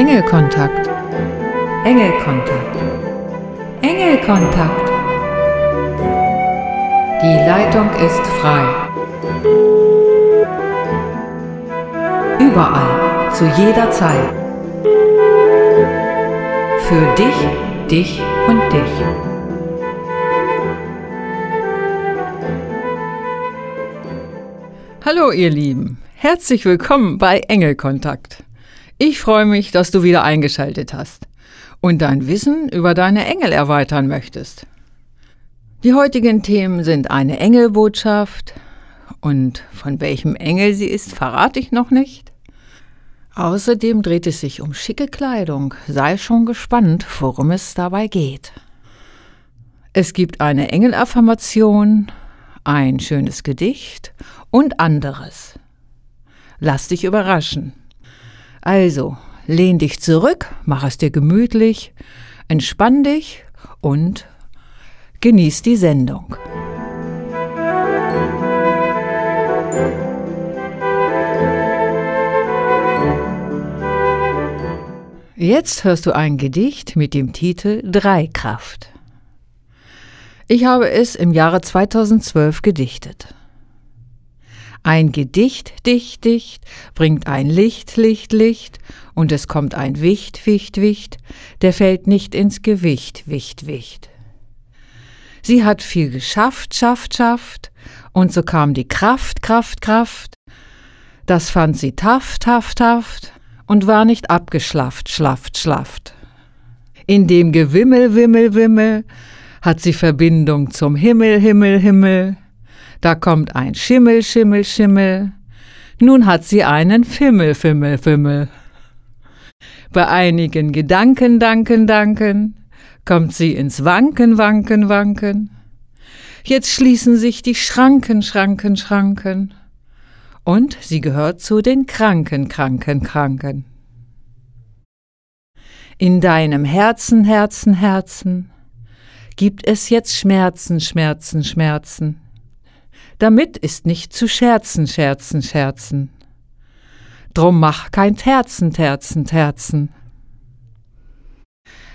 Engelkontakt. Engelkontakt. Engelkontakt. Die Leitung ist frei. Überall, zu jeder Zeit. Für dich, dich und dich. Hallo ihr Lieben, herzlich willkommen bei Engelkontakt. Ich freue mich, dass du wieder eingeschaltet hast und dein Wissen über deine Engel erweitern möchtest. Die heutigen Themen sind eine Engelbotschaft und von welchem Engel sie ist, verrate ich noch nicht. Außerdem dreht es sich um schicke Kleidung. Sei schon gespannt, worum es dabei geht. Es gibt eine Engelaffirmation, ein schönes Gedicht und anderes. Lass dich überraschen. Also, lehn dich zurück, mach es dir gemütlich, entspann dich und genieß die Sendung. Jetzt hörst du ein Gedicht mit dem Titel Dreikraft. Ich habe es im Jahre 2012 gedichtet. Ein Gedicht, dicht, dicht, bringt ein Licht, Licht, Licht, und es kommt ein Wicht, Wicht, Wicht, der fällt nicht ins Gewicht, Wicht, Wicht. Sie hat viel geschafft, schafft, schafft, und so kam die Kraft, Kraft, Kraft. Das fand sie taft, taft, taft, und war nicht abgeschlafft, schlafft, schlafft. In dem Gewimmel, Wimmel, Wimmel hat sie Verbindung zum Himmel, Himmel, Himmel, da kommt ein Schimmel, Schimmel, Schimmel. Nun hat sie einen Fimmel, Fimmel, Fimmel. Bei einigen Gedanken, Danken, Danken kommt sie ins Wanken, Wanken, Wanken. Jetzt schließen sich die Schranken, Schranken, Schranken. Und sie gehört zu den Kranken, Kranken, Kranken. In deinem Herzen, Herzen, Herzen gibt es jetzt Schmerzen, Schmerzen, Schmerzen. Damit ist nicht zu scherzen, scherzen, scherzen. Drum mach kein Terzen, Terzen, Terzen.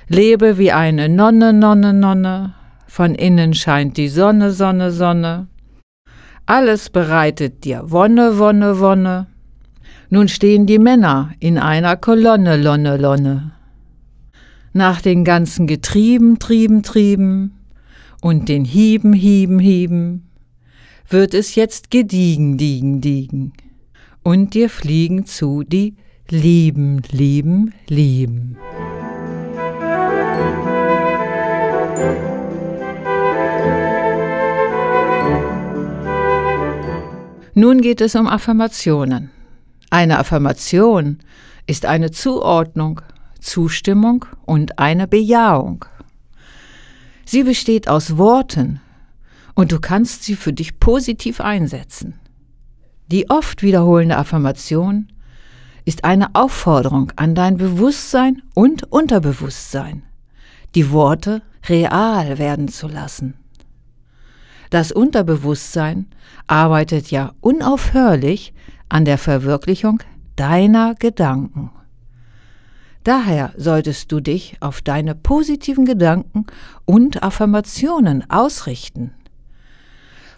Lebe wie eine Nonne, Nonne, Nonne, von innen scheint die Sonne, Sonne, Sonne. Alles bereitet dir Wonne, Wonne, Wonne. Nun stehen die Männer in einer Kolonne, Lonne, Lonne. Nach den ganzen Getrieben, Trieben, Trieben und den Hieben, Hieben, Hieben wird es jetzt gediegen, diegen, diegen. Und dir fliegen zu die Lieben, Lieben, Lieben. Nun geht es um Affirmationen. Eine Affirmation ist eine Zuordnung, Zustimmung und eine Bejahung. Sie besteht aus Worten, und du kannst sie für dich positiv einsetzen. Die oft wiederholende Affirmation ist eine Aufforderung an dein Bewusstsein und Unterbewusstsein, die Worte real werden zu lassen. Das Unterbewusstsein arbeitet ja unaufhörlich an der Verwirklichung deiner Gedanken. Daher solltest du dich auf deine positiven Gedanken und Affirmationen ausrichten.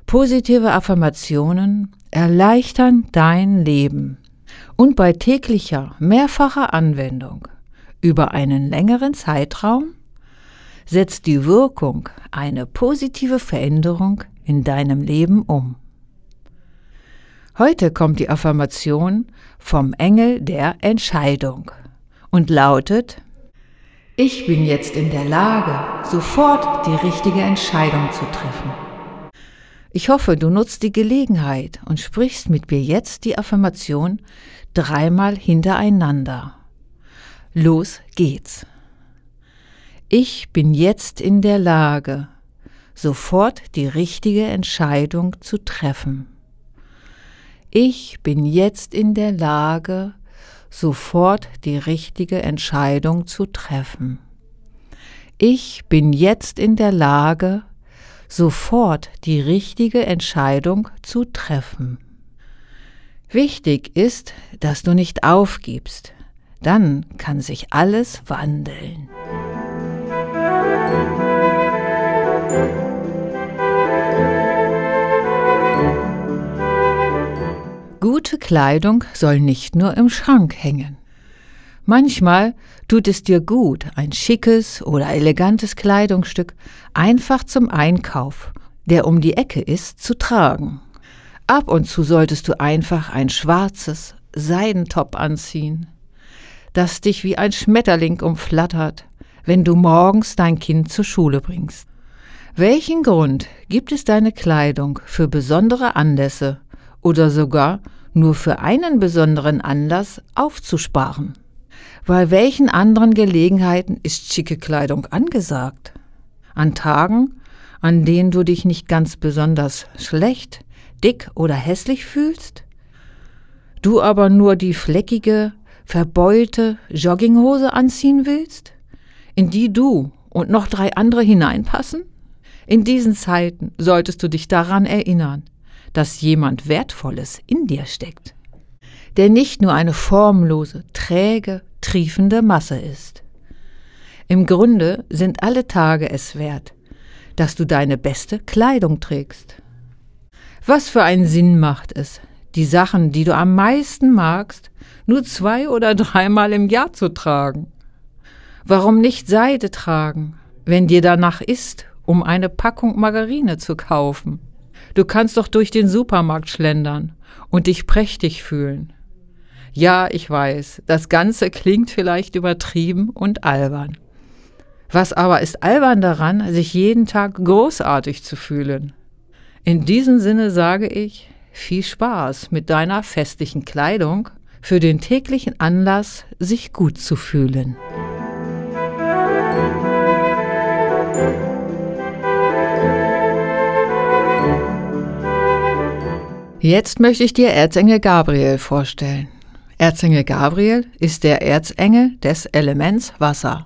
Positive Affirmationen erleichtern dein Leben und bei täglicher, mehrfacher Anwendung über einen längeren Zeitraum setzt die Wirkung eine positive Veränderung in deinem Leben um. Heute kommt die Affirmation vom Engel der Entscheidung und lautet, ich bin jetzt in der Lage, sofort die richtige Entscheidung zu treffen. Ich hoffe, du nutzt die Gelegenheit und sprichst mit mir jetzt die Affirmation dreimal hintereinander. Los geht's. Ich bin jetzt in der Lage, sofort die richtige Entscheidung zu treffen. Ich bin jetzt in der Lage, sofort die richtige Entscheidung zu treffen. Ich bin jetzt in der Lage, sofort die richtige Entscheidung zu treffen. Wichtig ist, dass du nicht aufgibst, Dann kann sich alles wandeln. Gute Kleidung soll nicht nur im Schrank hängen. Manchmal tut es dir gut, ein schickes oder elegantes Kleidungsstück einfach zum Einkauf, der um die Ecke ist, zu tragen. Ab und zu solltest du einfach ein schwarzes Seidentop anziehen, das dich wie ein Schmetterling umflattert, wenn du morgens dein Kind zur Schule bringst. Welchen Grund gibt es deine Kleidung für besondere Anlässe oder sogar nur für einen besonderen Anlass aufzusparen? Bei welchen anderen Gelegenheiten ist schicke Kleidung angesagt? An Tagen, an denen du dich nicht ganz besonders schlecht, dick oder hässlich fühlst? Du aber nur die fleckige, verbeulte Jogginghose anziehen willst, in die du und noch drei andere hineinpassen? In diesen Zeiten solltest du dich daran erinnern, dass jemand Wertvolles in dir steckt, der nicht nur eine formlose, träge, triefende Masse ist. Im Grunde sind alle Tage es wert, dass du deine beste Kleidung trägst. Was für einen Sinn macht es, die Sachen, die du am meisten magst, nur zwei oder dreimal im Jahr zu tragen? Warum nicht Seide tragen, wenn dir danach ist, um eine Packung Margarine zu kaufen? Du kannst doch durch den Supermarkt schlendern und dich prächtig fühlen. Ja, ich weiß, das Ganze klingt vielleicht übertrieben und albern. Was aber ist albern daran, sich jeden Tag großartig zu fühlen? In diesem Sinne sage ich, viel Spaß mit deiner festlichen Kleidung für den täglichen Anlass, sich gut zu fühlen. Jetzt möchte ich dir Erzengel Gabriel vorstellen. Erzengel Gabriel ist der Erzengel des Elements Wasser.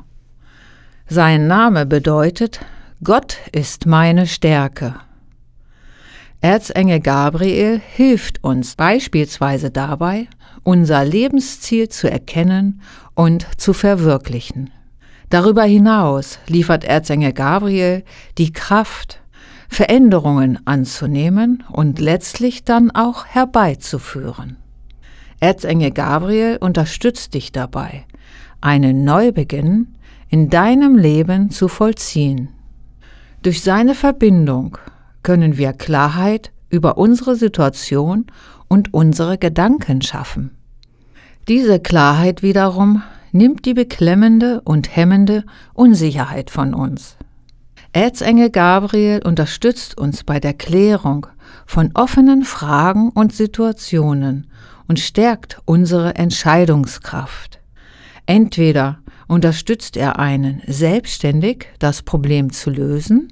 Sein Name bedeutet Gott ist meine Stärke. Erzengel Gabriel hilft uns beispielsweise dabei, unser Lebensziel zu erkennen und zu verwirklichen. Darüber hinaus liefert Erzengel Gabriel die Kraft, Veränderungen anzunehmen und letztlich dann auch herbeizuführen. Erzengel Gabriel unterstützt dich dabei, einen Neubeginn in deinem Leben zu vollziehen. Durch seine Verbindung können wir Klarheit über unsere Situation und unsere Gedanken schaffen. Diese Klarheit wiederum nimmt die beklemmende und hemmende Unsicherheit von uns. Erzengel Gabriel unterstützt uns bei der Klärung von offenen Fragen und Situationen und stärkt unsere Entscheidungskraft. Entweder unterstützt er einen selbstständig, das Problem zu lösen,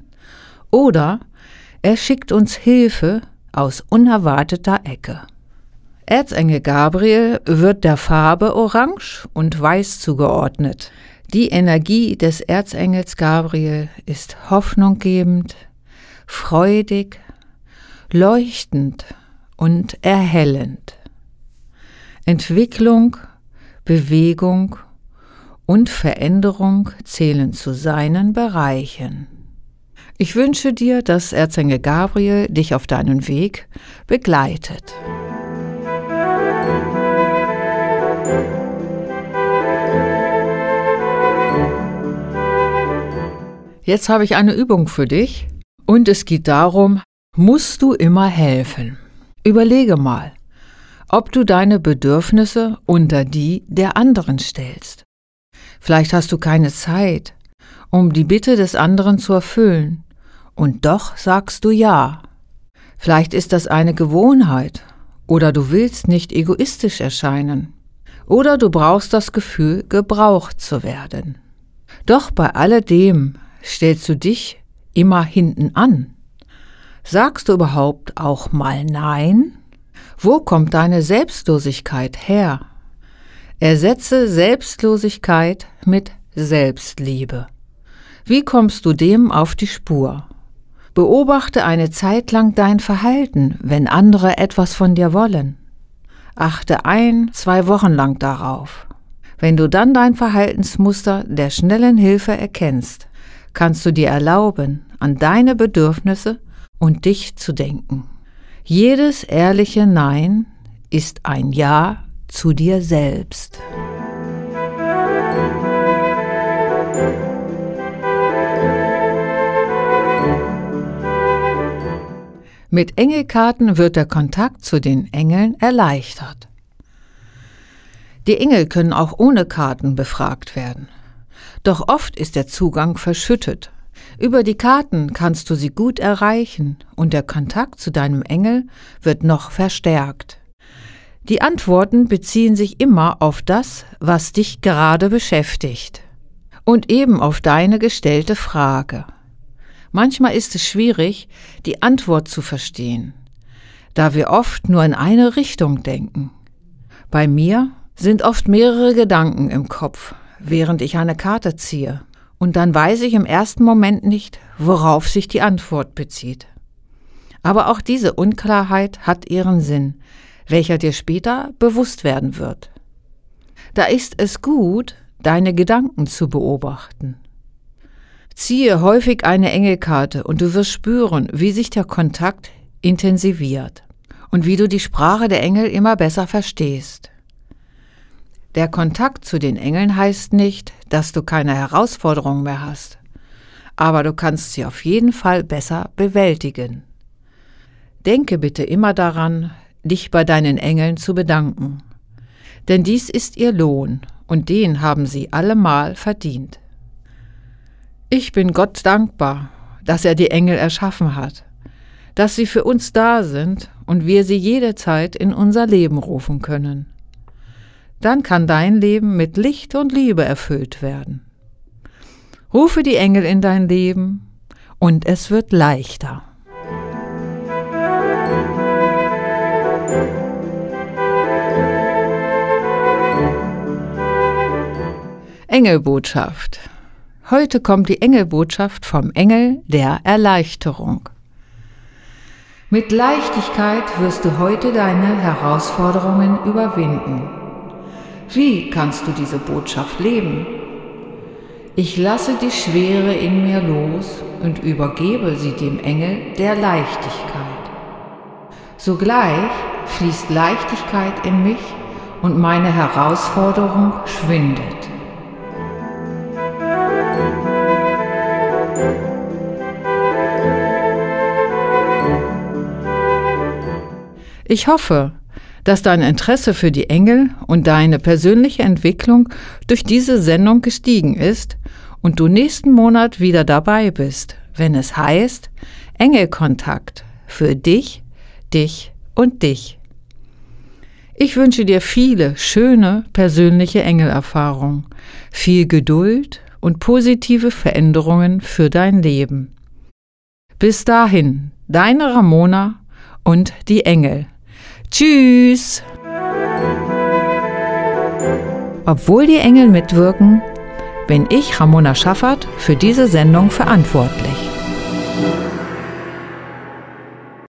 oder er schickt uns Hilfe aus unerwarteter Ecke. Erzengel Gabriel wird der Farbe Orange und Weiß zugeordnet. Die Energie des Erzengels Gabriel ist hoffnunggebend, freudig, leuchtend und erhellend. Entwicklung, Bewegung und Veränderung zählen zu seinen Bereichen. Ich wünsche dir, dass Erzengel Gabriel dich auf deinen Weg begleitet. Jetzt habe ich eine Übung für dich und es geht darum, musst du immer helfen? Überlege mal, ob du deine Bedürfnisse unter die der anderen stellst. Vielleicht hast du keine Zeit, um die Bitte des anderen zu erfüllen und doch sagst du ja. Vielleicht ist das eine Gewohnheit oder du willst nicht egoistisch erscheinen oder du brauchst das Gefühl, gebraucht zu werden. Doch bei alledem stellst du dich immer hinten an. Sagst du überhaupt auch mal Nein? Wo kommt deine Selbstlosigkeit her? Ersetze Selbstlosigkeit mit Selbstliebe. Wie kommst du dem auf die Spur? Beobachte eine Zeit lang dein Verhalten, wenn andere etwas von dir wollen. Achte ein, zwei Wochen lang darauf. Wenn du dann dein Verhaltensmuster der schnellen Hilfe erkennst, kannst du dir erlauben, an deine Bedürfnisse und dich zu denken. Jedes ehrliche Nein ist ein Ja zu dir selbst. Mit Engelkarten wird der Kontakt zu den Engeln erleichtert. Die Engel können auch ohne Karten befragt werden. Doch oft ist der Zugang verschüttet. Über die Karten kannst du sie gut erreichen und der Kontakt zu deinem Engel wird noch verstärkt. Die Antworten beziehen sich immer auf das, was dich gerade beschäftigt und eben auf deine gestellte Frage. Manchmal ist es schwierig, die Antwort zu verstehen, da wir oft nur in eine Richtung denken. Bei mir sind oft mehrere Gedanken im Kopf, während ich eine Karte ziehe, und dann weiß ich im ersten Moment nicht, worauf sich die Antwort bezieht. Aber auch diese Unklarheit hat ihren Sinn, welcher dir später bewusst werden wird. Da ist es gut, deine Gedanken zu beobachten. Ziehe häufig eine Engelkarte und du wirst spüren, wie sich der Kontakt intensiviert und wie du die Sprache der Engel immer besser verstehst. Der Kontakt zu den Engeln heißt nicht, dass du keine Herausforderungen mehr hast, aber du kannst sie auf jeden Fall besser bewältigen. Denke bitte immer daran, dich bei deinen Engeln zu bedanken, denn dies ist ihr Lohn und den haben sie allemal verdient. Ich bin Gott dankbar, dass er die Engel erschaffen hat, dass sie für uns da sind und wir sie jederzeit in unser Leben rufen können. Dann kann dein Leben mit Licht und Liebe erfüllt werden. Rufe die Engel in dein Leben und es wird leichter. Engelbotschaft Heute kommt die Engelbotschaft vom Engel der Erleichterung. Mit Leichtigkeit wirst du heute deine Herausforderungen überwinden. Wie kannst du diese Botschaft leben? Ich lasse die Schwere in mir los und übergebe sie dem Engel der Leichtigkeit. Sogleich fließt Leichtigkeit in mich und meine Herausforderung schwindet. Ich hoffe, dass dein Interesse für die Engel und deine persönliche Entwicklung durch diese Sendung gestiegen ist und du nächsten Monat wieder dabei bist, wenn es heißt Engelkontakt für dich, dich und dich. Ich wünsche dir viele schöne persönliche Engelerfahrungen, viel Geduld und positive Veränderungen für dein Leben. Bis dahin, deine Ramona und die Engel. Tschüss! Obwohl die Engel mitwirken, bin ich, Ramona Schaffert, für diese Sendung verantwortlich.